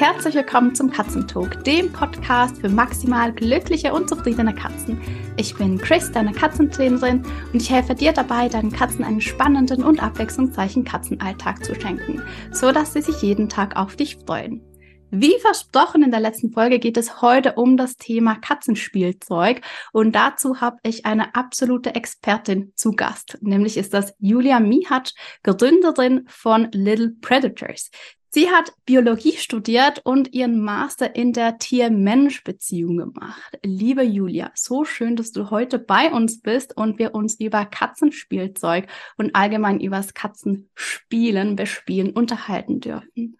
Herzlich willkommen zum Katzentalk, dem Podcast für maximal glückliche und zufriedene Katzen. Ich bin Chris, deine Katzentrainerin, und ich helfe dir dabei, deinen Katzen einen spannenden und abwechslungsreichen Katzenalltag zu schenken, so dass sie sich jeden Tag auf dich freuen. Wie versprochen in der letzten Folge geht es heute um das Thema Katzenspielzeug und dazu habe ich eine absolute Expertin zu Gast. Nämlich ist das Julia Mihatsch, Gründerin von Little Predators. Sie hat Biologie studiert und ihren Master in der Tier-Mensch-Beziehung gemacht. Liebe Julia, so schön, dass du heute bei uns bist und wir uns über Katzenspielzeug und allgemein übers Katzenspielen, Bespielen unterhalten dürfen.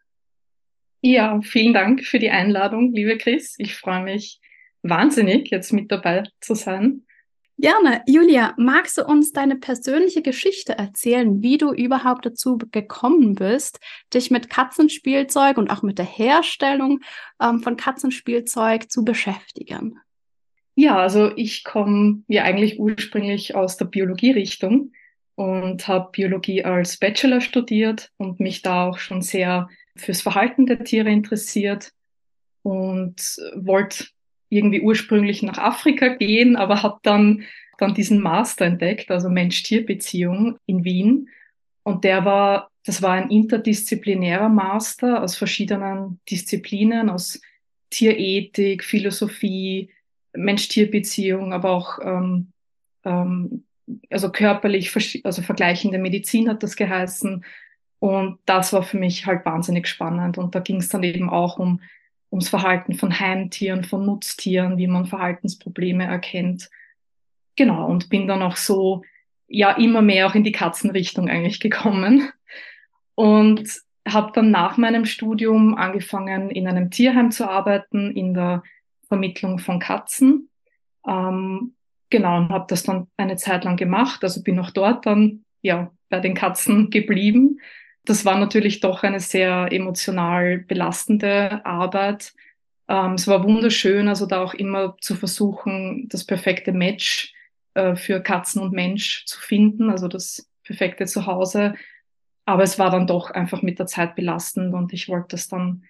Ja, vielen Dank für die Einladung, liebe Chris. Ich freue mich wahnsinnig, jetzt mit dabei zu sein. Gerne. Julia, magst du uns deine persönliche Geschichte erzählen, wie du überhaupt dazu gekommen bist, dich mit Katzenspielzeug und auch mit der Herstellung ähm, von Katzenspielzeug zu beschäftigen? Ja, also ich komme ja eigentlich ursprünglich aus der Biologierichtung und habe Biologie als Bachelor studiert und mich da auch schon sehr fürs Verhalten der Tiere interessiert und wollte irgendwie ursprünglich nach Afrika gehen, aber habe dann, dann diesen Master entdeckt, also Mensch-Tier-Beziehung in Wien. Und der war, das war ein interdisziplinärer Master aus verschiedenen Disziplinen, aus Tierethik, Philosophie, Mensch-Tier-Beziehung, aber auch ähm, ähm, also körperlich, also vergleichende Medizin hat das geheißen. Und das war für mich halt wahnsinnig spannend. Und da ging es dann eben auch um ums Verhalten von Heimtieren, von Nutztieren, wie man Verhaltensprobleme erkennt. Genau, und bin dann auch so, ja, immer mehr auch in die Katzenrichtung eigentlich gekommen. Und habe dann nach meinem Studium angefangen, in einem Tierheim zu arbeiten, in der Vermittlung von Katzen. Ähm, genau, und habe das dann eine Zeit lang gemacht. Also bin auch dort dann ja bei den Katzen geblieben das war natürlich doch eine sehr emotional belastende Arbeit. Ähm, es war wunderschön, also da auch immer zu versuchen, das perfekte Match äh, für Katzen und Mensch zu finden, also das perfekte Zuhause. Aber es war dann doch einfach mit der Zeit belastend und ich wollte das dann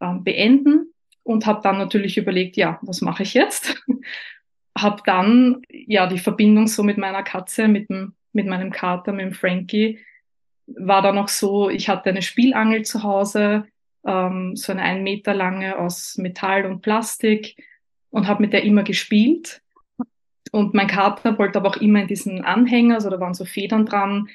ähm, beenden und habe dann natürlich überlegt, ja, was mache ich jetzt? habe dann ja die Verbindung so mit meiner Katze, mit, dem, mit meinem Kater, mit dem Frankie, war da noch so, ich hatte eine Spielangel zu Hause, ähm, so eine ein Meter lange aus Metall und Plastik und habe mit der immer gespielt. Und mein Kater wollte aber auch immer in diesen Anhänger, also da waren so Federn dran,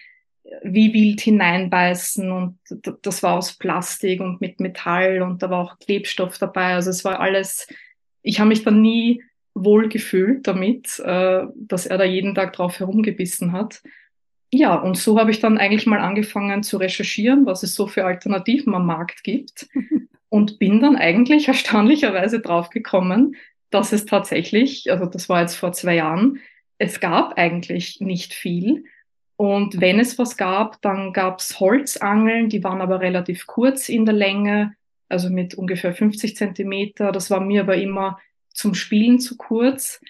wie wild hineinbeißen und das war aus Plastik und mit Metall und da war auch Klebstoff dabei. Also es war alles, ich habe mich dann nie wohl gefühlt damit, äh, dass er da jeden Tag drauf herumgebissen hat. Ja, und so habe ich dann eigentlich mal angefangen zu recherchieren, was es so für Alternativen am Markt gibt und bin dann eigentlich erstaunlicherweise draufgekommen, dass es tatsächlich, also das war jetzt vor zwei Jahren, es gab eigentlich nicht viel. Und wenn es was gab, dann gab es Holzangeln, die waren aber relativ kurz in der Länge, also mit ungefähr 50 Zentimeter. Das war mir aber immer zum Spielen zu kurz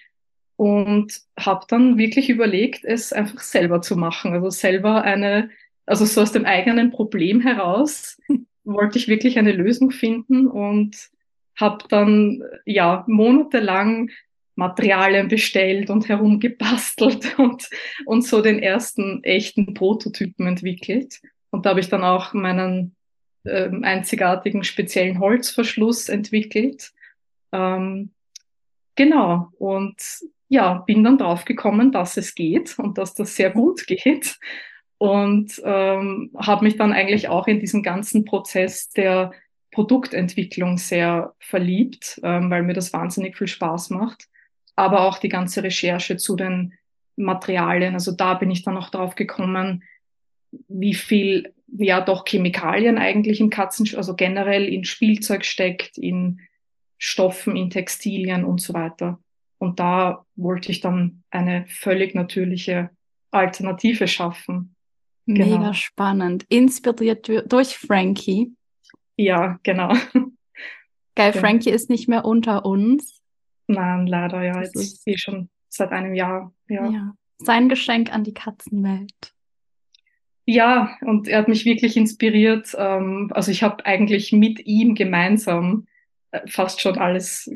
und habe dann wirklich überlegt, es einfach selber zu machen. Also selber eine, also so aus dem eigenen Problem heraus wollte ich wirklich eine Lösung finden und habe dann ja monatelang Materialien bestellt und herumgebastelt und, und so den ersten echten Prototypen entwickelt. Und da habe ich dann auch meinen äh, einzigartigen speziellen Holzverschluss entwickelt. Ähm, genau. Und ja, bin dann drauf gekommen, dass es geht und dass das sehr gut geht. Und ähm, habe mich dann eigentlich auch in diesen ganzen Prozess der Produktentwicklung sehr verliebt, ähm, weil mir das wahnsinnig viel Spaß macht. Aber auch die ganze Recherche zu den Materialien. Also da bin ich dann auch drauf gekommen, wie viel ja doch Chemikalien eigentlich im Katzen, also generell in Spielzeug steckt, in Stoffen, in Textilien und so weiter. Und da wollte ich dann eine völlig natürliche Alternative schaffen. Genau. Mega spannend. Inspiriert durch Frankie. Ja, genau. Geil, ja. Frankie ist nicht mehr unter uns. Nein, leider, ja. Das jetzt ist eh schon seit einem Jahr. Ja. ja. Sein Geschenk an die Katzenwelt. Ja, und er hat mich wirklich inspiriert. Ähm, also ich habe eigentlich mit ihm gemeinsam äh, fast schon alles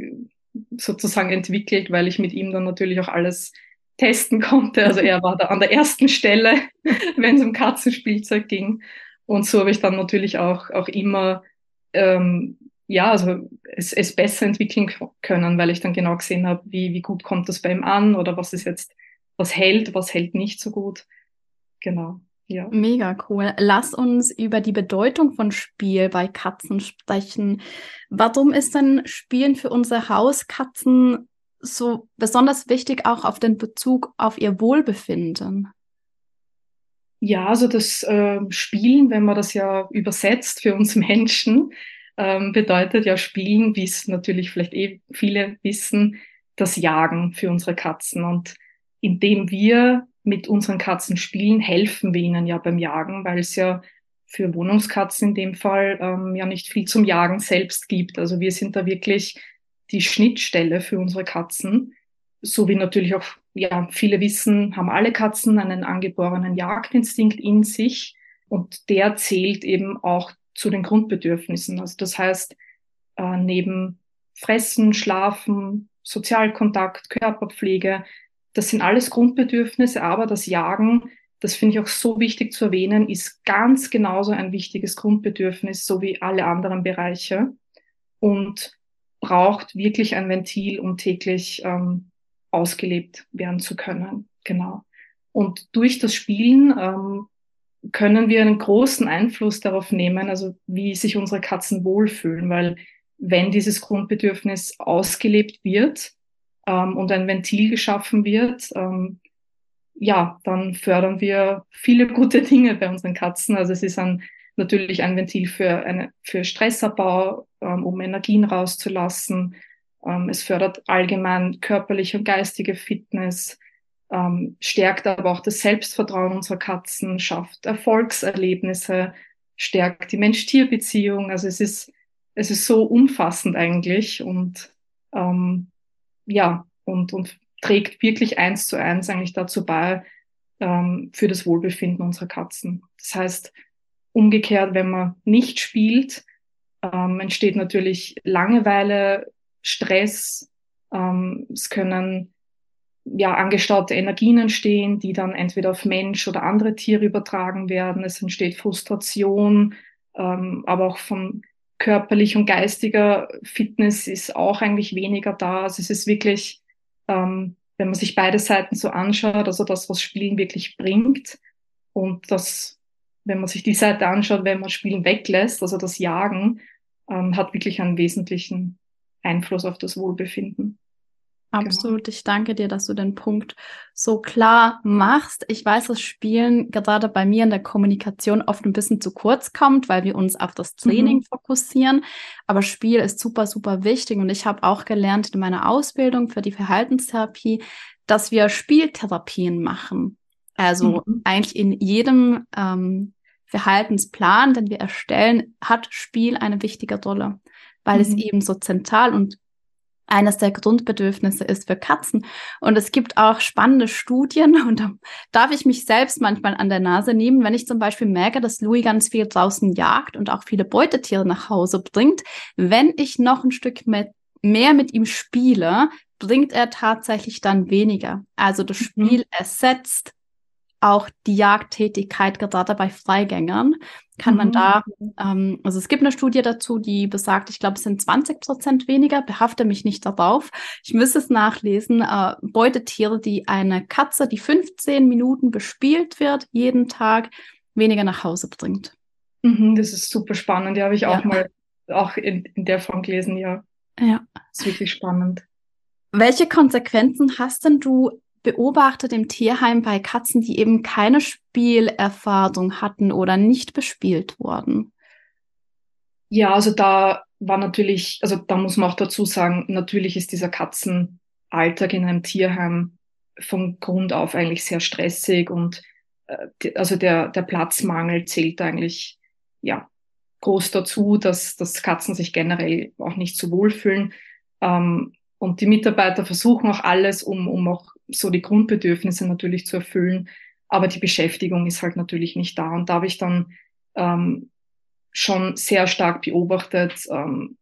sozusagen entwickelt, weil ich mit ihm dann natürlich auch alles testen konnte. Also er war da an der ersten Stelle, wenn es um Katzenspielzeug ging. Und so habe ich dann natürlich auch, auch immer ähm, ja, also es, es besser entwickeln können, weil ich dann genau gesehen habe, wie, wie gut kommt das bei ihm an oder was ist jetzt, was hält, was hält nicht so gut. Genau. Ja. Mega cool. Lass uns über die Bedeutung von Spiel bei Katzen sprechen. Warum ist denn Spielen für unsere Hauskatzen so besonders wichtig, auch auf den Bezug auf ihr Wohlbefinden? Ja, also das äh, Spielen, wenn man das ja übersetzt für uns Menschen, ähm, bedeutet ja Spielen, wie es natürlich vielleicht eh viele wissen, das Jagen für unsere Katzen. Und indem wir mit unseren Katzen spielen, helfen wir ihnen ja beim Jagen, weil es ja für Wohnungskatzen in dem Fall ähm, ja nicht viel zum Jagen selbst gibt. Also wir sind da wirklich die Schnittstelle für unsere Katzen. So wie natürlich auch, ja, viele wissen, haben alle Katzen einen angeborenen Jagdinstinkt in sich. Und der zählt eben auch zu den Grundbedürfnissen. Also das heißt, äh, neben Fressen, Schlafen, Sozialkontakt, Körperpflege, das sind alles Grundbedürfnisse, aber das Jagen, das finde ich auch so wichtig zu erwähnen, ist ganz genauso ein wichtiges Grundbedürfnis, so wie alle anderen Bereiche und braucht wirklich ein Ventil, um täglich ähm, ausgelebt werden zu können. Genau. Und durch das Spielen ähm, können wir einen großen Einfluss darauf nehmen, also wie sich unsere Katzen wohlfühlen, weil wenn dieses Grundbedürfnis ausgelebt wird ähm, und ein Ventil geschaffen wird, ähm, ja, dann fördern wir viele gute Dinge bei unseren Katzen. Also es ist ein, natürlich ein Ventil für, eine, für Stressabbau, ähm, um Energien rauszulassen. Ähm, es fördert allgemein körperliche und geistige Fitness ähm, stärkt aber auch das Selbstvertrauen unserer Katzen, schafft Erfolgserlebnisse, stärkt die Mensch-Tier-Beziehung. Also es ist, es ist so umfassend eigentlich und ähm, ja, und, und trägt wirklich eins zu eins eigentlich dazu bei, ähm, für das Wohlbefinden unserer Katzen. Das heißt, umgekehrt, wenn man nicht spielt, ähm, entsteht natürlich Langeweile, Stress, ähm, es können ja, angestaute Energien entstehen, die dann entweder auf Mensch oder andere Tiere übertragen werden. Es entsteht Frustration, ähm, aber auch von körperlich und geistiger Fitness ist auch eigentlich weniger da. Also es ist wirklich, ähm, wenn man sich beide Seiten so anschaut, also das, was Spielen wirklich bringt und das, wenn man sich die Seite anschaut, wenn man Spielen weglässt, also das Jagen, ähm, hat wirklich einen wesentlichen Einfluss auf das Wohlbefinden. Genau. Absolut. Ich danke dir, dass du den Punkt so klar machst. Ich weiß, dass Spielen gerade bei mir in der Kommunikation oft ein bisschen zu kurz kommt, weil wir uns auf das Training mhm. fokussieren. Aber Spiel ist super, super wichtig. Und ich habe auch gelernt in meiner Ausbildung für die Verhaltenstherapie, dass wir Spieltherapien machen. Also mhm. eigentlich in jedem ähm, Verhaltensplan, den wir erstellen, hat Spiel eine wichtige Rolle, weil mhm. es eben so zentral und eines der Grundbedürfnisse ist für Katzen. Und es gibt auch spannende Studien und da darf ich mich selbst manchmal an der Nase nehmen, wenn ich zum Beispiel merke, dass Louis ganz viel draußen jagt und auch viele Beutetiere nach Hause bringt. Wenn ich noch ein Stück mit, mehr mit ihm spiele, bringt er tatsächlich dann weniger. Also das mhm. Spiel mhm. ersetzt auch die Jagdtätigkeit gerade bei Freigängern kann man mhm. da, ähm, also es gibt eine Studie dazu, die besagt, ich glaube, es sind 20 Prozent weniger, behafte mich nicht darauf. Ich müsste es nachlesen, äh, Beutetiere, die eine Katze, die 15 Minuten bespielt wird, jeden Tag, weniger nach Hause bringt. Mhm, das ist super spannend, die habe ich ja. auch mal auch in, in der Form gelesen, ja. Ja. Das ist wirklich spannend. Welche Konsequenzen hast denn du beobachtet im Tierheim bei Katzen, die eben keine Spielerfahrung hatten oder nicht bespielt wurden? Ja, also da war natürlich, also da muss man auch dazu sagen, natürlich ist dieser Katzenalltag in einem Tierheim von Grund auf eigentlich sehr stressig und äh, also der, der Platzmangel zählt eigentlich ja groß dazu, dass, dass Katzen sich generell auch nicht so wohlfühlen. Ähm, und die Mitarbeiter versuchen auch alles, um, um auch so die Grundbedürfnisse natürlich zu erfüllen. aber die Beschäftigung ist halt natürlich nicht da. Und da habe ich dann ähm, schon sehr stark beobachtet, ähm,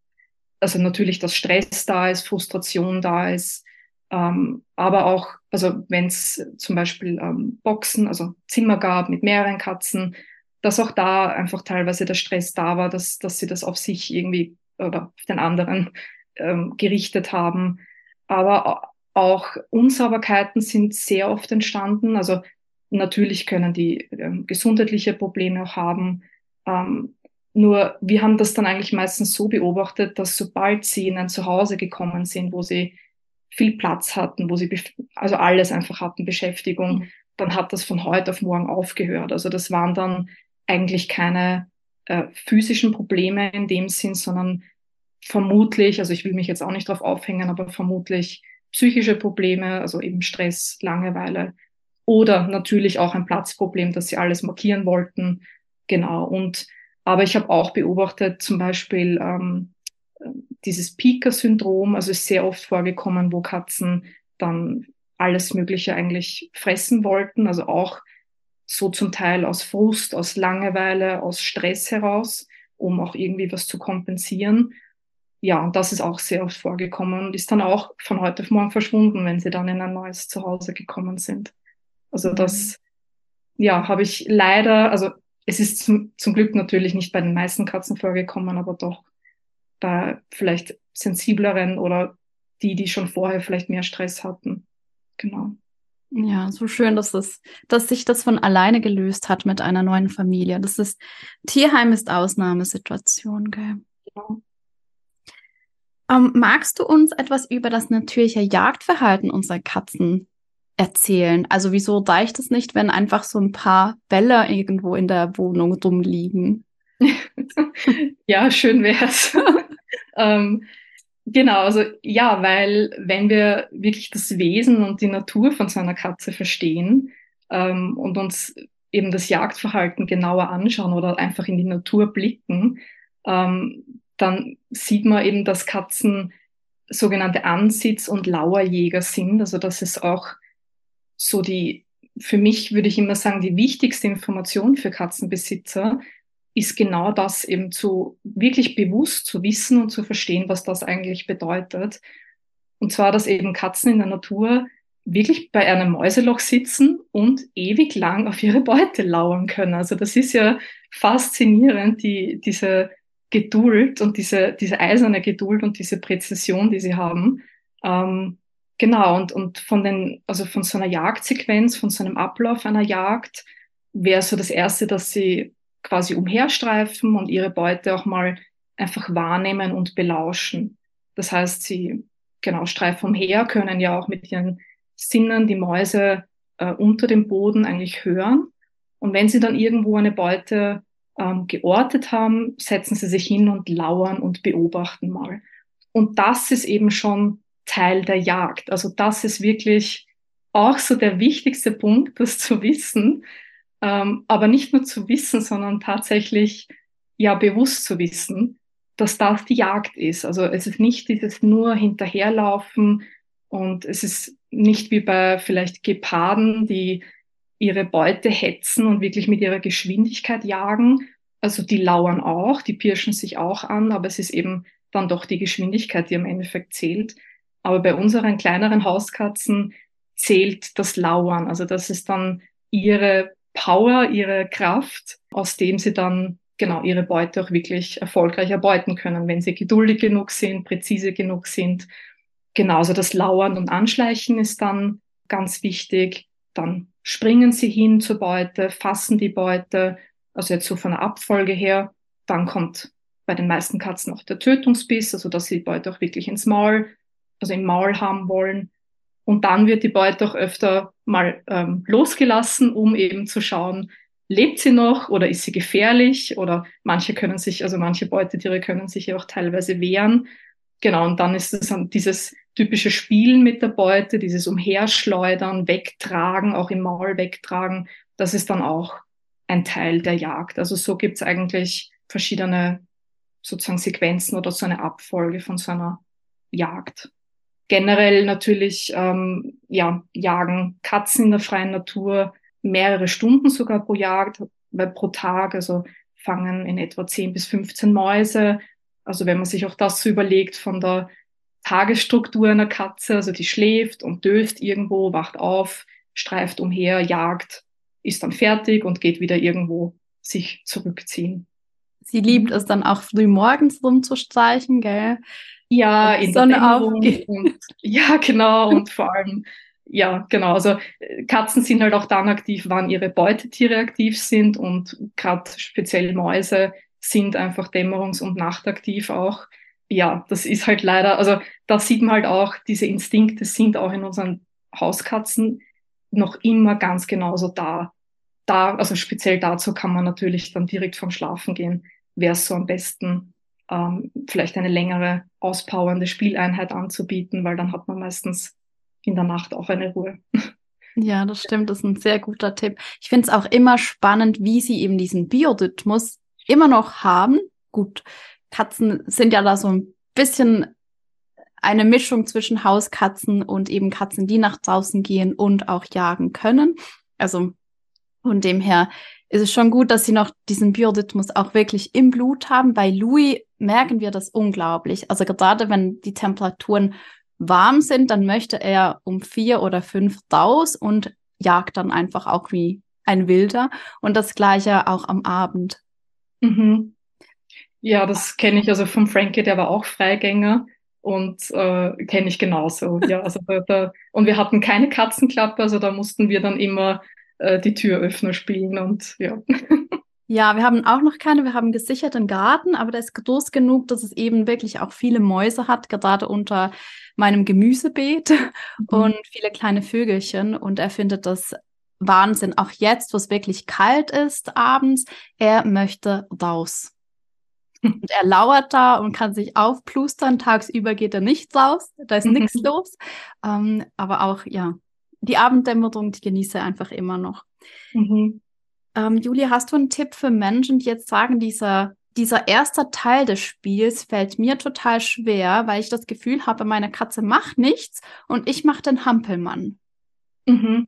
also natürlich, dass Stress da ist, Frustration da ist, ähm, aber auch, also wenn es zum Beispiel ähm, Boxen, also Zimmer gab mit mehreren Katzen, dass auch da einfach teilweise der Stress da war, dass, dass sie das auf sich irgendwie oder auf den anderen ähm, gerichtet haben. Aber auch Unsauberkeiten sind sehr oft entstanden. Also natürlich können die ähm, gesundheitliche Probleme auch haben. Ähm, nur wir haben das dann eigentlich meistens so beobachtet, dass sobald sie in ein Zuhause gekommen sind, wo sie viel Platz hatten, wo sie also alles einfach hatten, Beschäftigung, mhm. dann hat das von heute auf morgen aufgehört. Also das waren dann eigentlich keine äh, physischen Probleme in dem Sinn, sondern vermutlich, also ich will mich jetzt auch nicht darauf aufhängen, aber vermutlich psychische Probleme, also eben Stress, Langeweile oder natürlich auch ein Platzproblem, dass sie alles markieren wollten. Genau. Und aber ich habe auch beobachtet, zum Beispiel ähm, dieses Pika-Syndrom, also ist sehr oft vorgekommen, wo Katzen dann alles Mögliche eigentlich fressen wollten, also auch so zum Teil aus Frust, aus Langeweile, aus Stress heraus, um auch irgendwie was zu kompensieren. Ja, und das ist auch sehr oft vorgekommen und ist dann auch von heute auf morgen verschwunden, wenn sie dann in ein neues Zuhause gekommen sind. Also mhm. das, ja, habe ich leider, also es ist zum, zum Glück natürlich nicht bei den meisten Katzen vorgekommen, aber doch bei vielleicht sensibleren oder die, die schon vorher vielleicht mehr Stress hatten. Genau. Ja, so schön, dass es, dass sich das von alleine gelöst hat mit einer neuen Familie. Das ist, Tierheim ist Ausnahmesituation, gell? Genau. Ähm, magst du uns etwas über das natürliche Jagdverhalten unserer Katzen erzählen? Also wieso reicht es nicht, wenn einfach so ein paar Bälle irgendwo in der Wohnung rumliegen? ja, schön wär's. ähm, genau, also ja, weil wenn wir wirklich das Wesen und die Natur von so einer Katze verstehen ähm, und uns eben das Jagdverhalten genauer anschauen oder einfach in die Natur blicken, ähm, dann sieht man eben, dass Katzen sogenannte Ansitz- und Lauerjäger sind. Also das ist auch so die, für mich würde ich immer sagen, die wichtigste Information für Katzenbesitzer ist genau das eben zu wirklich bewusst zu wissen und zu verstehen, was das eigentlich bedeutet. Und zwar, dass eben Katzen in der Natur wirklich bei einem Mäuseloch sitzen und ewig lang auf ihre Beute lauern können. Also das ist ja faszinierend, die, diese Geduld und diese, diese eiserne Geduld und diese Präzision, die sie haben. Ähm, Genau, und, und von den, also von so einer Jagdsequenz, von so einem Ablauf einer Jagd, wäre so das erste, dass sie quasi umherstreifen und ihre Beute auch mal einfach wahrnehmen und belauschen. Das heißt, sie genau streifen umher, können ja auch mit ihren Sinnen die Mäuse äh, unter dem Boden eigentlich hören. Und wenn sie dann irgendwo eine Beute ähm, geortet haben, setzen sie sich hin und lauern und beobachten mal. Und das ist eben schon Teil der Jagd. Also das ist wirklich auch so der wichtigste Punkt, das zu wissen. Ähm, aber nicht nur zu wissen, sondern tatsächlich ja bewusst zu wissen, dass das die Jagd ist. Also es ist nicht dieses nur hinterherlaufen und es ist nicht wie bei vielleicht Geparden, die ihre Beute hetzen und wirklich mit ihrer Geschwindigkeit jagen. Also die lauern auch, die pirschen sich auch an, aber es ist eben dann doch die Geschwindigkeit, die am Endeffekt zählt. Aber bei unseren kleineren Hauskatzen zählt das Lauern. Also das ist dann ihre Power, ihre Kraft, aus dem sie dann genau ihre Beute auch wirklich erfolgreich erbeuten können, wenn sie geduldig genug sind, präzise genug sind. Genauso das Lauern und Anschleichen ist dann ganz wichtig. Dann springen sie hin zur Beute, fassen die Beute, also jetzt so von der Abfolge her. Dann kommt bei den meisten Katzen auch der Tötungsbiss, also dass sie die Beute auch wirklich ins Maul also im Maul haben wollen. Und dann wird die Beute auch öfter mal ähm, losgelassen, um eben zu schauen, lebt sie noch oder ist sie gefährlich oder manche können sich, also manche Beutetiere können sich ja auch teilweise wehren. Genau, und dann ist es dieses typische Spielen mit der Beute, dieses Umherschleudern, Wegtragen, auch im Maul wegtragen, das ist dann auch ein Teil der Jagd. Also so gibt's eigentlich verschiedene sozusagen Sequenzen oder so eine Abfolge von so einer Jagd generell natürlich ähm, ja, jagen Katzen in der freien Natur mehrere Stunden sogar pro Jagd, weil pro Tag, also fangen in etwa 10 bis 15 Mäuse. Also wenn man sich auch das so überlegt von der Tagesstruktur einer Katze, also die schläft und döft irgendwo, wacht auf, streift umher, jagt, ist dann fertig und geht wieder irgendwo sich zurückziehen. Sie liebt es dann auch früh morgens rumzustreichen, gell? Ja, in Sonne der aufgeht. Und, ja, genau. Und vor allem, ja, genau. Also äh, Katzen sind halt auch dann aktiv, wann ihre Beutetiere aktiv sind und gerade speziell Mäuse sind einfach dämmerungs- und nachtaktiv auch. Ja, das ist halt leider, also da sieht man halt auch, diese Instinkte sind auch in unseren Hauskatzen noch immer ganz genauso da. Da, also speziell dazu kann man natürlich dann direkt vom Schlafen gehen. Wäre es so am besten, ähm, vielleicht eine längere auspowernde Spieleinheit anzubieten, weil dann hat man meistens in der Nacht auch eine Ruhe. Ja, das stimmt, das ist ein sehr guter Tipp. Ich finde es auch immer spannend, wie sie eben diesen Biorhythmus immer noch haben. Gut, Katzen sind ja da so ein bisschen eine Mischung zwischen Hauskatzen und eben Katzen, die nach draußen gehen und auch jagen können. Also von dem her ist es schon gut, dass sie noch diesen Biorhythmus auch wirklich im Blut haben. Bei Louis merken wir das unglaublich. Also gerade wenn die Temperaturen warm sind, dann möchte er um vier oder fünf raus und jagt dann einfach auch wie ein Wilder. Und das gleiche auch am Abend. Mhm. Ja, das kenne ich also von Frankie, der war auch Freigänger und äh, kenne ich genauso. Ja, also da, und wir hatten keine Katzenklappe, also da mussten wir dann immer äh, die Türöffner spielen und ja. Ja, wir haben auch noch keine. Wir haben gesicherten Garten, aber der ist groß genug, dass es eben wirklich auch viele Mäuse hat, gerade unter meinem Gemüsebeet mhm. und viele kleine Vögelchen. Und er findet das Wahnsinn. Auch jetzt, wo es wirklich kalt ist abends, er möchte raus. Und er lauert da und kann sich aufplustern. Tagsüber geht er nicht raus, da ist nichts mhm. los. Ähm, aber auch, ja, die Abenddämmerung, die genieße er einfach immer noch. Mhm. Ähm, Julia, hast du einen Tipp für Menschen, die jetzt sagen, dieser, dieser erste Teil des Spiels fällt mir total schwer, weil ich das Gefühl habe, meine Katze macht nichts und ich mache den Hampelmann. Mhm.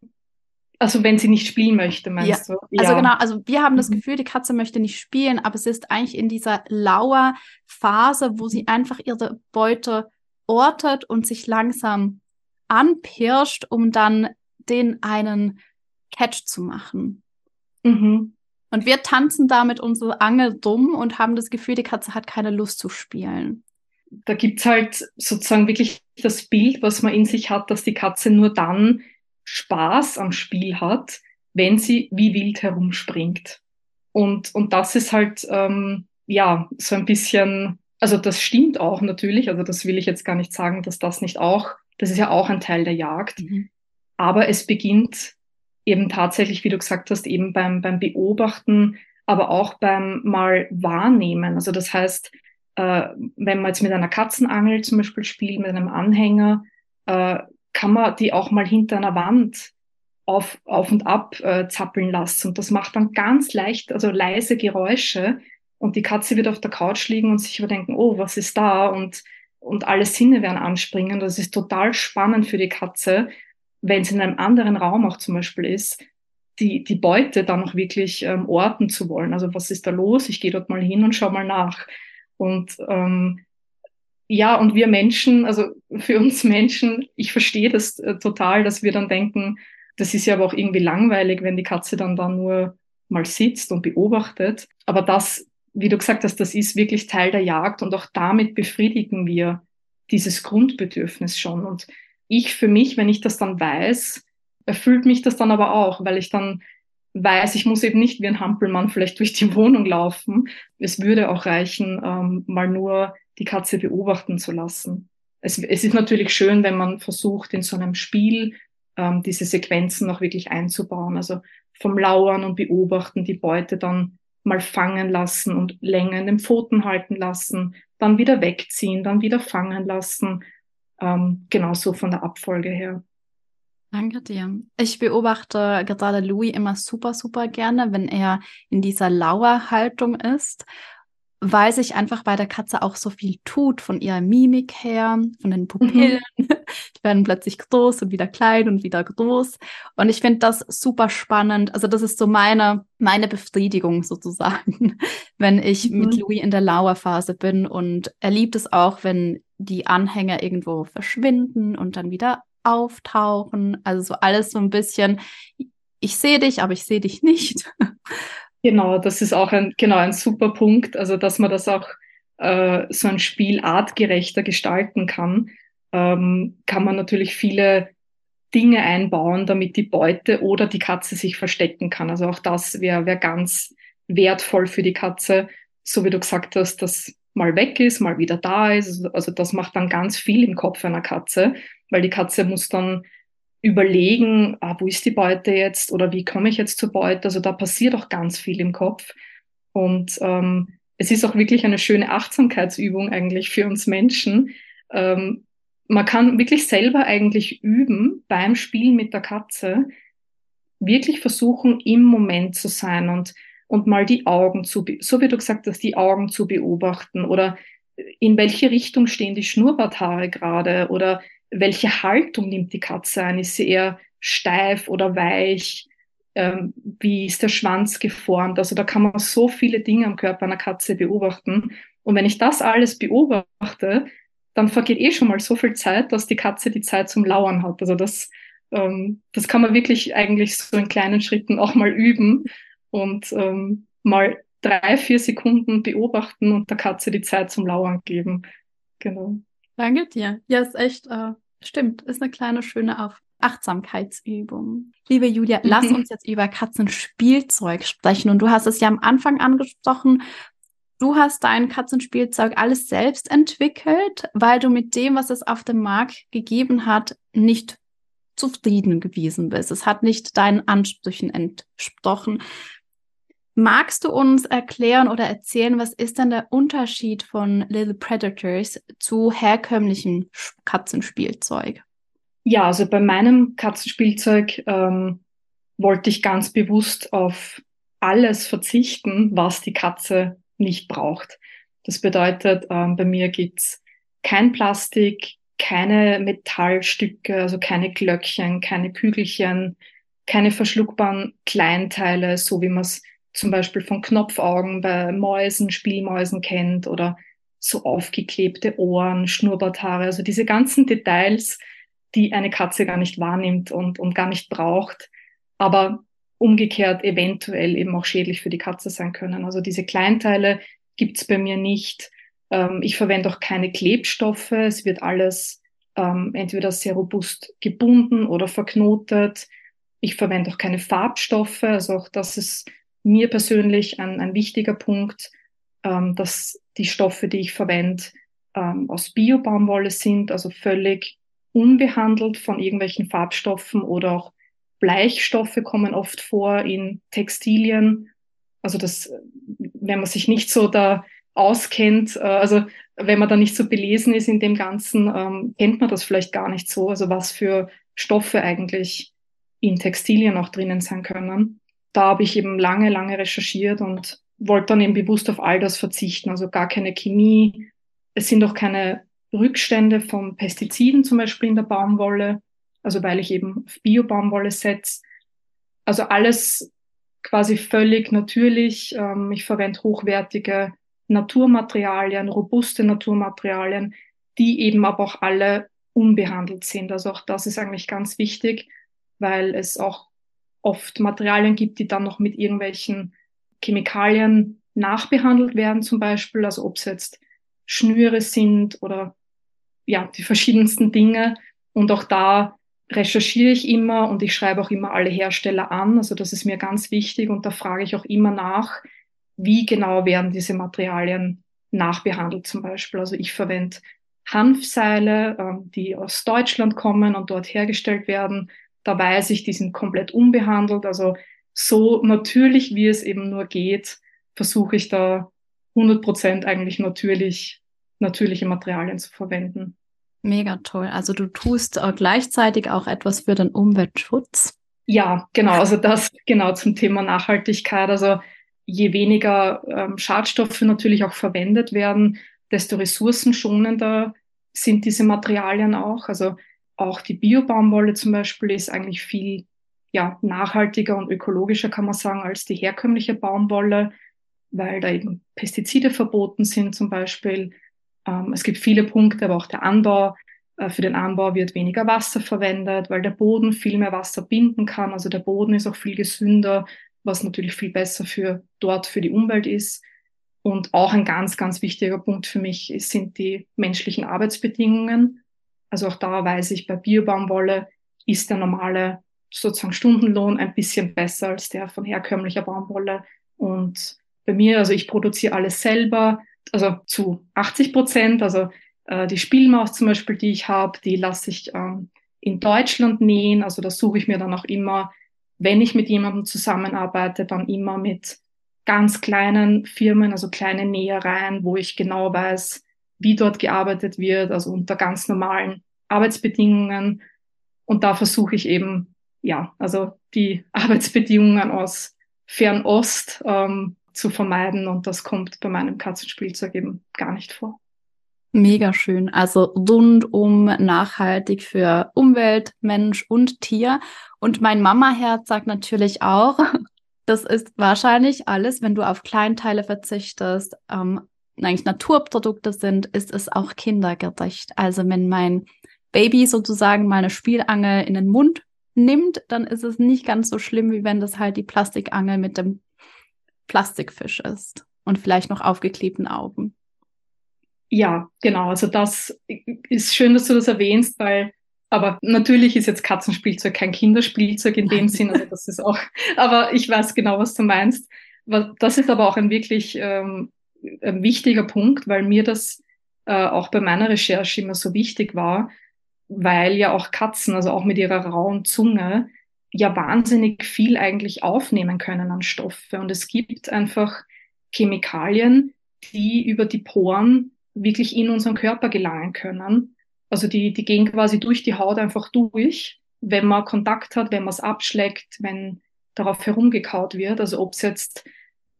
Also wenn sie nicht spielen möchte, meinst ja. du? Ja. Also genau, also wir haben das mhm. Gefühl, die Katze möchte nicht spielen, aber es ist eigentlich in dieser lauer Phase, wo sie einfach ihre Beute ortet und sich langsam anpirscht, um dann den einen Catch zu machen. Mhm. Und wir tanzen damit unsere Angel dumm und haben das Gefühl, die Katze hat keine Lust zu spielen. Da gibt's halt sozusagen wirklich das Bild, was man in sich hat, dass die Katze nur dann Spaß am Spiel hat, wenn sie wie wild herumspringt. Und, und das ist halt, ähm, ja, so ein bisschen, also das stimmt auch natürlich, also das will ich jetzt gar nicht sagen, dass das nicht auch, das ist ja auch ein Teil der Jagd. Mhm. Aber es beginnt eben tatsächlich, wie du gesagt hast, eben beim, beim Beobachten, aber auch beim mal wahrnehmen. Also das heißt, äh, wenn man jetzt mit einer Katzenangel zum Beispiel spielt, mit einem Anhänger, äh, kann man die auch mal hinter einer Wand auf, auf und ab äh, zappeln lassen. Und das macht dann ganz leicht, also leise Geräusche. Und die Katze wird auf der Couch liegen und sich überdenken, oh, was ist da? Und, und alle Sinne werden anspringen. Das ist total spannend für die Katze, wenn es in einem anderen Raum auch zum Beispiel ist, die, die Beute dann auch wirklich ähm, orten zu wollen. Also was ist da los? Ich gehe dort mal hin und schau mal nach. Und ähm, ja, und wir Menschen, also für uns Menschen, ich verstehe das äh, total, dass wir dann denken, das ist ja aber auch irgendwie langweilig, wenn die Katze dann da nur mal sitzt und beobachtet. Aber das, wie du gesagt hast, das ist wirklich Teil der Jagd und auch damit befriedigen wir dieses Grundbedürfnis schon. Und ich für mich, wenn ich das dann weiß, erfüllt mich das dann aber auch, weil ich dann weiß, ich muss eben nicht wie ein Hampelmann vielleicht durch die Wohnung laufen. Es würde auch reichen, ähm, mal nur die Katze beobachten zu lassen. Es, es ist natürlich schön, wenn man versucht, in so einem Spiel ähm, diese Sequenzen noch wirklich einzubauen. Also vom Lauern und Beobachten die Beute dann mal fangen lassen und länger in den Pfoten halten lassen, dann wieder wegziehen, dann wieder fangen lassen ähm, genauso von der Abfolge her. Danke dir. Ich beobachte gerade Louis immer super, super gerne, wenn er in dieser Lauerhaltung ist, weil sich einfach bei der Katze auch so viel tut von ihrer Mimik her, von den Pupillen. Mhm. Die werden plötzlich groß und wieder klein und wieder groß. Und ich finde das super spannend. Also das ist so meine, meine Befriedigung sozusagen, wenn ich mhm. mit Louis in der Lauerphase bin. Und er liebt es auch, wenn die Anhänger irgendwo verschwinden und dann wieder auftauchen. Also so alles so ein bisschen, ich sehe dich, aber ich sehe dich nicht. Genau, das ist auch ein, genau ein super Punkt, also dass man das auch äh, so ein Spiel artgerechter gestalten kann, ähm, kann man natürlich viele Dinge einbauen, damit die Beute oder die Katze sich verstecken kann. Also auch das wäre wär ganz wertvoll für die Katze, so wie du gesagt hast, dass mal weg ist, mal wieder da ist. Also das macht dann ganz viel im Kopf einer Katze, weil die Katze muss dann überlegen, ah, wo ist die Beute jetzt oder wie komme ich jetzt zur Beute. Also da passiert auch ganz viel im Kopf. Und ähm, es ist auch wirklich eine schöne Achtsamkeitsübung eigentlich für uns Menschen. Ähm, man kann wirklich selber eigentlich üben beim Spielen mit der Katze, wirklich versuchen, im Moment zu sein und, und mal die Augen zu, so wie du gesagt hast, die Augen zu beobachten oder in welche Richtung stehen die Schnurrbarthaare gerade oder welche Haltung nimmt die Katze ein? Ist sie eher steif oder weich? Ähm, wie ist der Schwanz geformt? Also da kann man so viele Dinge am Körper einer Katze beobachten. Und wenn ich das alles beobachte, dann vergeht eh schon mal so viel Zeit, dass die Katze die Zeit zum Lauern hat. Also das, ähm, das kann man wirklich eigentlich so in kleinen Schritten auch mal üben und ähm, mal drei, vier Sekunden beobachten und der Katze die Zeit zum Lauern geben. Genau. Danke dir. Ja, ist echt äh, Stimmt, ist eine kleine schöne Auf Achtsamkeitsübung. Liebe Julia, mhm. lass uns jetzt über Katzenspielzeug sprechen. Und du hast es ja am Anfang angesprochen. Du hast dein Katzenspielzeug alles selbst entwickelt, weil du mit dem, was es auf dem Markt gegeben hat, nicht zufrieden gewesen bist. Es hat nicht deinen Ansprüchen entsprochen. Magst du uns erklären oder erzählen, was ist denn der Unterschied von Little Predators zu herkömmlichem Katzenspielzeug? Ja, also bei meinem Katzenspielzeug ähm, wollte ich ganz bewusst auf alles verzichten, was die Katze nicht braucht. Das bedeutet, ähm, bei mir gibt's kein Plastik, keine Metallstücke, also keine Glöckchen, keine Kügelchen, keine verschluckbaren Kleinteile, so wie man es zum Beispiel von Knopfaugen bei Mäusen, Spielmäusen kennt oder so aufgeklebte Ohren, Schnurrbarthaare, also diese ganzen Details, die eine Katze gar nicht wahrnimmt und, und gar nicht braucht, aber umgekehrt eventuell eben auch schädlich für die Katze sein können. Also diese Kleinteile gibt's bei mir nicht. Ähm, ich verwende auch keine Klebstoffe. Es wird alles ähm, entweder sehr robust gebunden oder verknotet. Ich verwende auch keine Farbstoffe. Also auch das ist mir persönlich ein, ein wichtiger Punkt, ähm, dass die Stoffe, die ich verwende, ähm, aus Bio-Baumwolle sind, also völlig unbehandelt von irgendwelchen Farbstoffen oder auch Bleichstoffe kommen oft vor in Textilien. Also das, wenn man sich nicht so da auskennt, äh, also wenn man da nicht so belesen ist in dem Ganzen, ähm, kennt man das vielleicht gar nicht so, also was für Stoffe eigentlich in Textilien auch drinnen sein können da habe ich eben lange, lange recherchiert und wollte dann eben bewusst auf all das verzichten. Also gar keine Chemie. Es sind auch keine Rückstände von Pestiziden zum Beispiel in der Baumwolle, also weil ich eben auf Bio-Baumwolle setze. Also alles quasi völlig natürlich. Ähm, ich verwende hochwertige Naturmaterialien, robuste Naturmaterialien, die eben aber auch alle unbehandelt sind. Also auch das ist eigentlich ganz wichtig, weil es auch oft Materialien gibt, die dann noch mit irgendwelchen Chemikalien nachbehandelt werden, zum Beispiel, also ob es jetzt Schnüre sind oder ja, die verschiedensten Dinge. Und auch da recherchiere ich immer und ich schreibe auch immer alle Hersteller an. Also das ist mir ganz wichtig und da frage ich auch immer nach, wie genau werden diese Materialien nachbehandelt zum Beispiel. Also ich verwende Hanfseile, ähm, die aus Deutschland kommen und dort hergestellt werden. Da weiß ich, die sind komplett unbehandelt. Also so natürlich, wie es eben nur geht, versuche ich da 100 Prozent eigentlich natürlich, natürliche Materialien zu verwenden. Mega toll. Also du tust äh, gleichzeitig auch etwas für den Umweltschutz. Ja, genau. Also das genau zum Thema Nachhaltigkeit. Also je weniger ähm, Schadstoffe natürlich auch verwendet werden, desto ressourcenschonender sind diese Materialien auch. Also auch die Biobaumwolle zum Beispiel ist eigentlich viel ja, nachhaltiger und ökologischer, kann man sagen, als die herkömmliche Baumwolle, weil da eben Pestizide verboten sind zum Beispiel. Ähm, es gibt viele Punkte, aber auch der Anbau. Äh, für den Anbau wird weniger Wasser verwendet, weil der Boden viel mehr Wasser binden kann. Also der Boden ist auch viel gesünder, was natürlich viel besser für dort für die Umwelt ist. Und auch ein ganz, ganz wichtiger Punkt für mich sind die menschlichen Arbeitsbedingungen. Also auch da weiß ich, bei Biobaumwolle ist der normale sozusagen Stundenlohn ein bisschen besser als der von herkömmlicher Baumwolle. Und bei mir, also ich produziere alles selber, also zu 80 Prozent. Also äh, die Spielmaus zum Beispiel, die ich habe, die lasse ich ähm, in Deutschland nähen. Also da suche ich mir dann auch immer, wenn ich mit jemandem zusammenarbeite, dann immer mit ganz kleinen Firmen, also kleine Nähereien, wo ich genau weiß, wie dort gearbeitet wird, also unter ganz normalen Arbeitsbedingungen. Und da versuche ich eben, ja, also die Arbeitsbedingungen aus Fernost ähm, zu vermeiden. Und das kommt bei meinem Katzenspielzeug eben gar nicht vor. Mega schön. Also rundum nachhaltig für Umwelt, Mensch und Tier. Und mein Mama-Herz sagt natürlich auch, das ist wahrscheinlich alles, wenn du auf Kleinteile verzichtest, ähm, eigentlich Naturprodukte sind, ist es auch kindergerecht. Also wenn mein Baby sozusagen mal eine Spielangel in den Mund nimmt, dann ist es nicht ganz so schlimm, wie wenn das halt die Plastikangel mit dem Plastikfisch ist und vielleicht noch aufgeklebten Augen. Ja, genau. Also das ist schön, dass du das erwähnst, weil aber natürlich ist jetzt Katzenspielzeug kein Kinderspielzeug in dem Sinn, also das ist auch, aber ich weiß genau, was du meinst. Das ist aber auch ein wirklich ähm, ein wichtiger Punkt, weil mir das äh, auch bei meiner Recherche immer so wichtig war, weil ja auch Katzen, also auch mit ihrer rauen Zunge, ja wahnsinnig viel eigentlich aufnehmen können an Stoffe. Und es gibt einfach Chemikalien, die über die Poren wirklich in unseren Körper gelangen können also die, die gehen quasi durch die Haut einfach durch, wenn man Kontakt hat, wenn man es abschlägt, wenn darauf herumgekaut wird. Also ob es jetzt,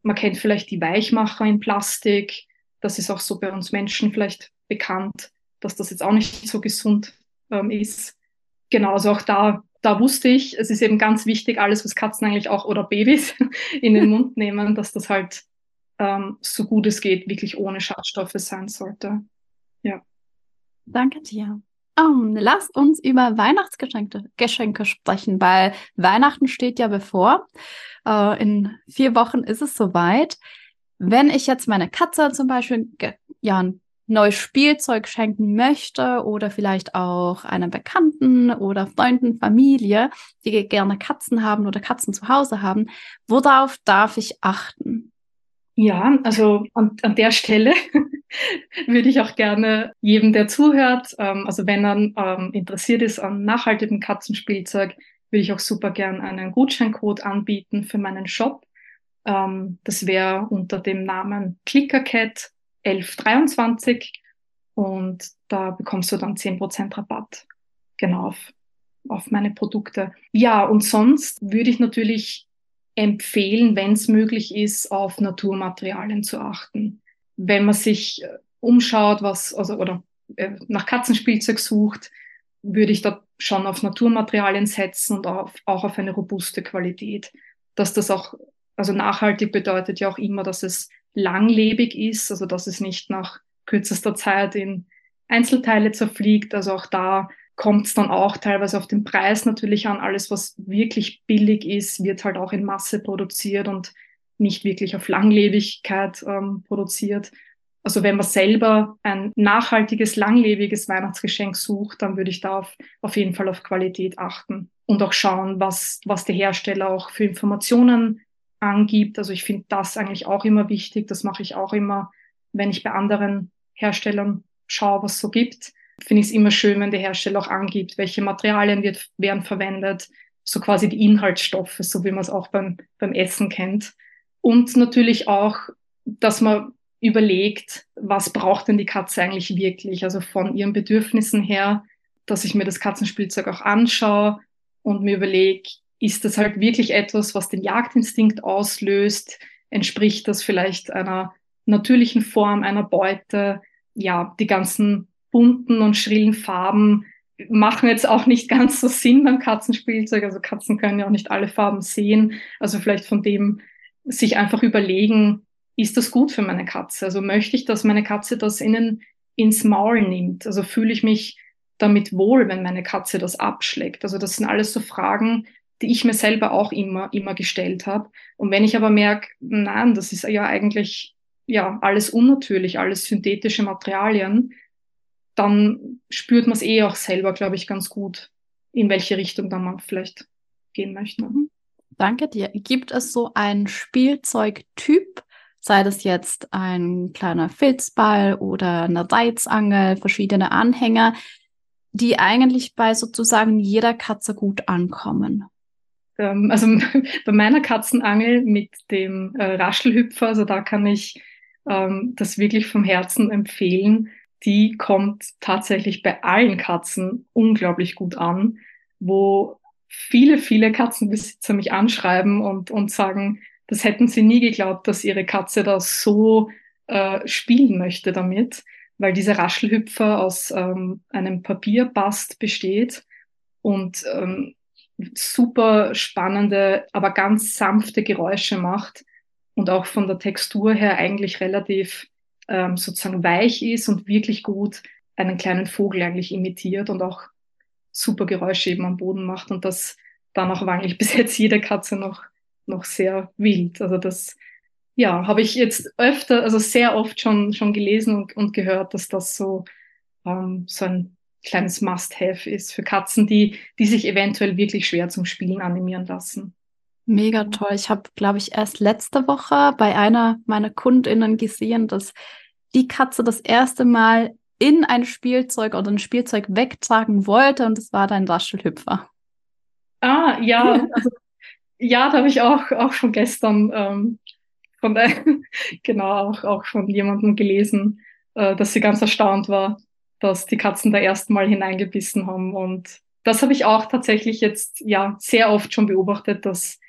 man kennt vielleicht die Weichmacher in Plastik, das ist auch so bei uns Menschen vielleicht bekannt, dass das jetzt auch nicht so gesund ähm, ist. Genau, also auch da, da wusste ich, es ist eben ganz wichtig, alles, was Katzen eigentlich auch oder Babys in den Mund nehmen, dass das halt ähm, so gut es geht, wirklich ohne Schadstoffe sein sollte. Ja. Danke dir. Um, lass uns über Weihnachtsgeschenke Geschenke sprechen, weil Weihnachten steht ja bevor. Uh, in vier Wochen ist es soweit. Wenn ich jetzt meine Katze zum Beispiel ja, ein neues Spielzeug schenken möchte oder vielleicht auch einem Bekannten oder Freunden, Familie, die gerne Katzen haben oder Katzen zu Hause haben, worauf darf ich achten? Ja, also an, an der Stelle würde ich auch gerne jedem, der zuhört, ähm, also wenn er ähm, interessiert ist an nachhaltigem Katzenspielzeug, würde ich auch super gern einen Gutscheincode anbieten für meinen Shop. Ähm, das wäre unter dem Namen ClickerCat 1123 und da bekommst du dann 10% Rabatt. Genau auf, auf meine Produkte. Ja, und sonst würde ich natürlich empfehlen, wenn es möglich ist, auf Naturmaterialien zu achten. Wenn man sich äh, umschaut, was, also, oder äh, nach Katzenspielzeug sucht, würde ich da schon auf Naturmaterialien setzen und auf, auch auf eine robuste Qualität. Dass das auch, also nachhaltig bedeutet ja auch immer, dass es langlebig ist, also dass es nicht nach kürzester Zeit in Einzelteile zerfliegt. Also auch da kommt es dann auch teilweise auf den Preis natürlich an. Alles, was wirklich billig ist, wird halt auch in Masse produziert und nicht wirklich auf Langlebigkeit ähm, produziert. Also wenn man selber ein nachhaltiges, langlebiges Weihnachtsgeschenk sucht, dann würde ich da auf, auf jeden Fall auf Qualität achten und auch schauen, was, was der Hersteller auch für Informationen angibt. Also ich finde das eigentlich auch immer wichtig. Das mache ich auch immer, wenn ich bei anderen Herstellern schaue, was es so gibt finde ich es immer schön, wenn der Hersteller auch angibt, welche Materialien wird, werden verwendet, so quasi die Inhaltsstoffe, so wie man es auch beim, beim Essen kennt. Und natürlich auch, dass man überlegt, was braucht denn die Katze eigentlich wirklich, also von ihren Bedürfnissen her, dass ich mir das Katzenspielzeug auch anschaue und mir überlege, ist das halt wirklich etwas, was den Jagdinstinkt auslöst? entspricht das vielleicht einer natürlichen Form einer Beute? Ja, die ganzen bunten und schrillen Farben machen jetzt auch nicht ganz so Sinn beim Katzenspielzeug. Also Katzen können ja auch nicht alle Farben sehen. Also vielleicht von dem sich einfach überlegen, ist das gut für meine Katze? Also möchte ich, dass meine Katze das innen ins Maul nimmt? Also fühle ich mich damit wohl, wenn meine Katze das abschlägt? Also das sind alles so Fragen, die ich mir selber auch immer, immer gestellt habe. Und wenn ich aber merke, nein, das ist ja eigentlich ja alles unnatürlich, alles synthetische Materialien, dann spürt man es eh auch selber, glaube ich, ganz gut, in welche Richtung dann man vielleicht gehen möchte. Mhm. Danke dir. Gibt es so einen Spielzeugtyp, sei das jetzt ein kleiner Filzball oder eine Reizangel, verschiedene Anhänger, die eigentlich bei sozusagen jeder Katze gut ankommen? Ähm, also bei meiner Katzenangel mit dem äh, Raschelhüpfer, also da kann ich ähm, das wirklich vom Herzen empfehlen. Die kommt tatsächlich bei allen Katzen unglaublich gut an, wo viele, viele Katzenbesitzer mich anschreiben und, und sagen, das hätten sie nie geglaubt, dass ihre Katze da so äh, spielen möchte damit, weil dieser Raschelhüpfer aus ähm, einem Papierbast besteht und ähm, super spannende, aber ganz sanfte Geräusche macht und auch von der Textur her eigentlich relativ ähm, sozusagen weich ist und wirklich gut einen kleinen Vogel eigentlich imitiert und auch super Geräusche eben am Boden macht und das danach war eigentlich bis jetzt jede Katze noch, noch sehr wild. Also das, ja, habe ich jetzt öfter, also sehr oft schon, schon gelesen und, und gehört, dass das so, ähm, so ein kleines Must-Have ist für Katzen, die, die sich eventuell wirklich schwer zum Spielen animieren lassen. Mega toll. Ich habe, glaube ich, erst letzte Woche bei einer meiner KundInnen gesehen, dass die Katze das erste Mal in ein Spielzeug oder ein Spielzeug wegtragen wollte und es war dein Raschelhüpfer. Ah, ja, also, ja, da habe ich auch, auch schon gestern ähm, von der, genau, auch, auch von jemandem gelesen, äh, dass sie ganz erstaunt war, dass die Katzen da erstmal hineingebissen haben. Und das habe ich auch tatsächlich jetzt ja sehr oft schon beobachtet, dass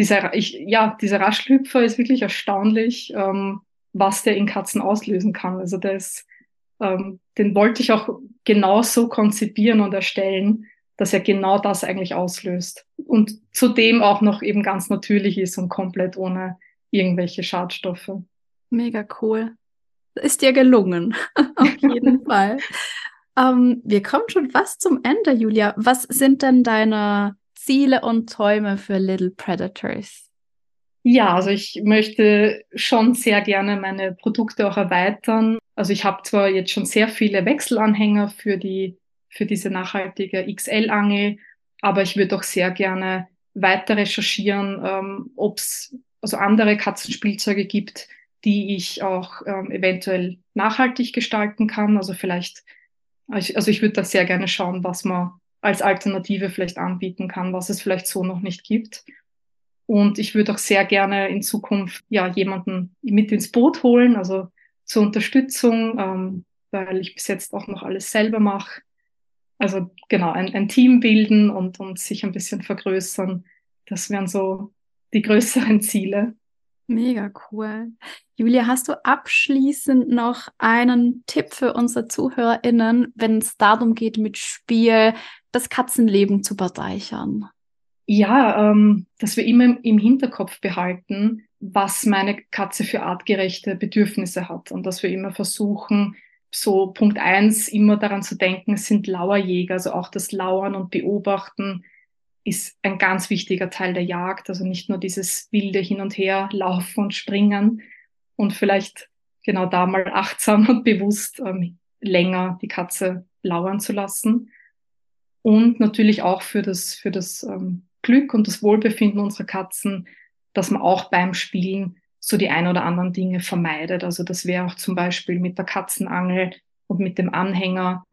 dieser, ich, ja, dieser Raschelhüpfer ist wirklich erstaunlich, ähm, was der in Katzen auslösen kann. Also der ist, ähm, den wollte ich auch genau so konzipieren und erstellen, dass er genau das eigentlich auslöst. Und zudem auch noch eben ganz natürlich ist und komplett ohne irgendwelche Schadstoffe. Mega cool. Ist dir gelungen. Auf jeden Fall. Ähm, wir kommen schon fast zum Ende, Julia. Was sind denn deine Ziele und Träume für Little Predators? Ja, also ich möchte schon sehr gerne meine Produkte auch erweitern. Also ich habe zwar jetzt schon sehr viele Wechselanhänger für die für diese nachhaltige XL-Angel, aber ich würde auch sehr gerne weiter recherchieren, ähm, ob es also andere Katzenspielzeuge gibt, die ich auch ähm, eventuell nachhaltig gestalten kann. Also vielleicht, also ich würde da sehr gerne schauen, was man als Alternative vielleicht anbieten kann, was es vielleicht so noch nicht gibt. Und ich würde auch sehr gerne in Zukunft ja jemanden mit ins Boot holen, also zur Unterstützung, ähm, weil ich bis jetzt auch noch alles selber mache. Also genau, ein, ein Team bilden und, und sich ein bisschen vergrößern. Das wären so die größeren Ziele. Mega cool. Julia, hast du abschließend noch einen Tipp für unsere ZuhörerInnen, wenn es darum geht, mit Spiel das Katzenleben zu bereichern? Ja, ähm, dass wir immer im Hinterkopf behalten, was meine Katze für artgerechte Bedürfnisse hat und dass wir immer versuchen, so Punkt eins immer daran zu denken, es sind Lauerjäger, also auch das Lauern und Beobachten ist ein ganz wichtiger Teil der Jagd. Also nicht nur dieses wilde Hin und Her laufen und springen und vielleicht genau da mal achtsam und bewusst ähm, länger die Katze lauern zu lassen. Und natürlich auch für das, für das ähm, Glück und das Wohlbefinden unserer Katzen, dass man auch beim Spielen so die ein oder anderen Dinge vermeidet. Also das wäre auch zum Beispiel mit der Katzenangel und mit dem Anhänger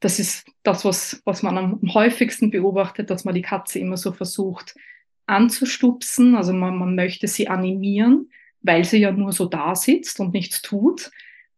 das ist das, was, was man am häufigsten beobachtet, dass man die Katze immer so versucht anzustupsen. Also man, man möchte sie animieren, weil sie ja nur so da sitzt und nichts tut.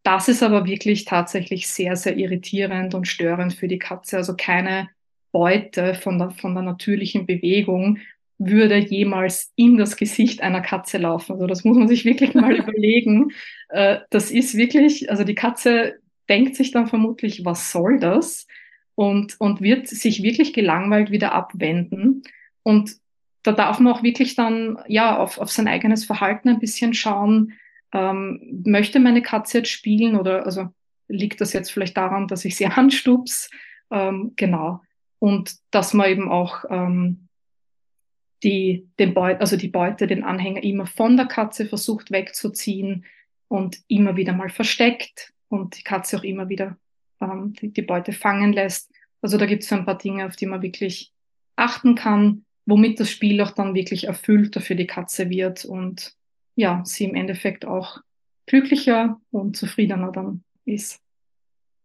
Das ist aber wirklich tatsächlich sehr, sehr irritierend und störend für die Katze. Also keine Beute von der, von der natürlichen Bewegung, würde jemals in das Gesicht einer Katze laufen. Also das muss man sich wirklich mal überlegen. Äh, das ist wirklich, also die Katze denkt sich dann vermutlich, was soll das? Und, und wird sich wirklich gelangweilt wieder abwenden. Und da darf man auch wirklich dann ja auf, auf sein eigenes Verhalten ein bisschen schauen. Ähm, möchte meine Katze jetzt spielen oder also liegt das jetzt vielleicht daran, dass ich sie anstups? Ähm, genau. Und dass man eben auch ähm, die, den Beut, also die Beute, den Anhänger immer von der Katze versucht wegzuziehen und immer wieder mal versteckt und die Katze auch immer wieder ähm, die, die Beute fangen lässt. Also da gibt es so ein paar Dinge, auf die man wirklich achten kann, womit das Spiel auch dann wirklich erfüllter für die Katze wird und ja, sie im Endeffekt auch glücklicher und zufriedener dann ist.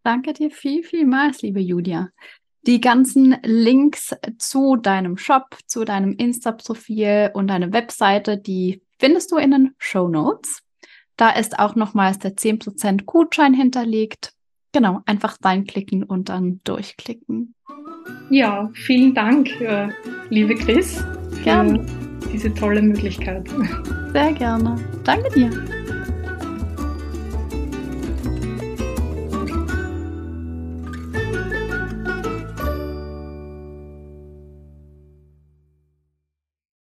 Danke dir viel, vielmals, liebe Julia. Die ganzen Links zu deinem Shop, zu deinem Insta-Profil und deiner Webseite, die findest du in den Show Notes. Da ist auch nochmals der 10% Gutschein hinterlegt. Genau, einfach reinklicken und dann durchklicken. Ja, vielen Dank, äh, liebe Chris, gerne. für diese tolle Möglichkeit. Sehr gerne. Danke dir.